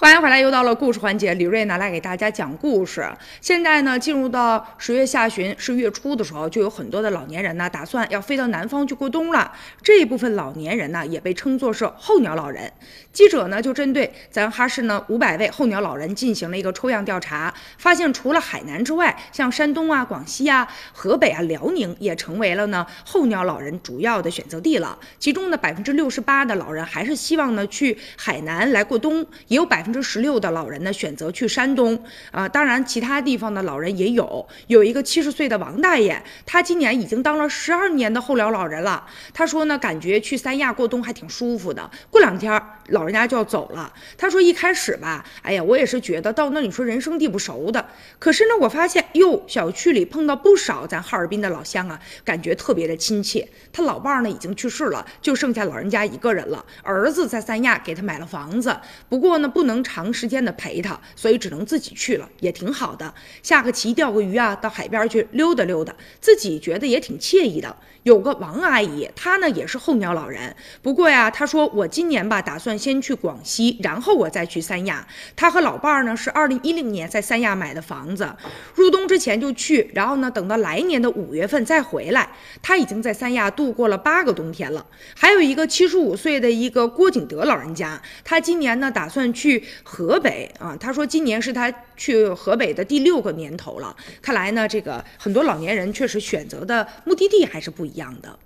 欢迎回来又到了故事环节，李瑞呢来给大家讲故事。现在呢，进入到十月下旬、十月初的时候，就有很多的老年人呢，打算要飞到南方去过冬了。这一部分老年人呢，也被称作是候鸟老人。记者呢，就针对咱哈市呢五百位候鸟老人进行了一个抽样调查，发现除了海南之外，像山东啊、广西啊、河北啊、辽宁也成为了呢候鸟老人主要的选择地了。其中呢，百分之六十八的老人还是希望呢去海南来过冬，也有百分之十六的老人呢选择去山东啊，当然其他地方的老人也有。有一个七十岁的王大爷，他今年已经当了十二年的候鸟老人了。他说呢，感觉去三亚过冬还挺舒服的。过两天老人家就要走了。他说一开始吧，哎呀，我也是觉得到那里说人生地不熟的。可是呢，我发现哟，小区里碰到不少咱哈尔滨的老乡啊，感觉特别的亲切。他老伴呢已经去世了，就剩下老人家一个人了。儿子在三亚给他买了房子，不过呢不能长时间的陪他，所以只能自己去了，也挺好的。下个棋、钓个鱼啊，到海边去溜达溜达，自己觉得也挺惬意的。有个王阿姨，她呢也是候鸟老人，不过呀，她说我今年吧打算先去广西，然后我再去三亚。她和老伴儿呢是二零一零年在三亚买的房子，入冬之前就去，然后呢等到来年的五月份再回来。她已经在三亚度过了八个冬天了。还有一个七十五岁的一个郭景德老人家，他今年呢打算去河北啊，他说今年是他去河北的第六个年头了。看来呢，这个很多老年人确实选择的目的地还是不一样的。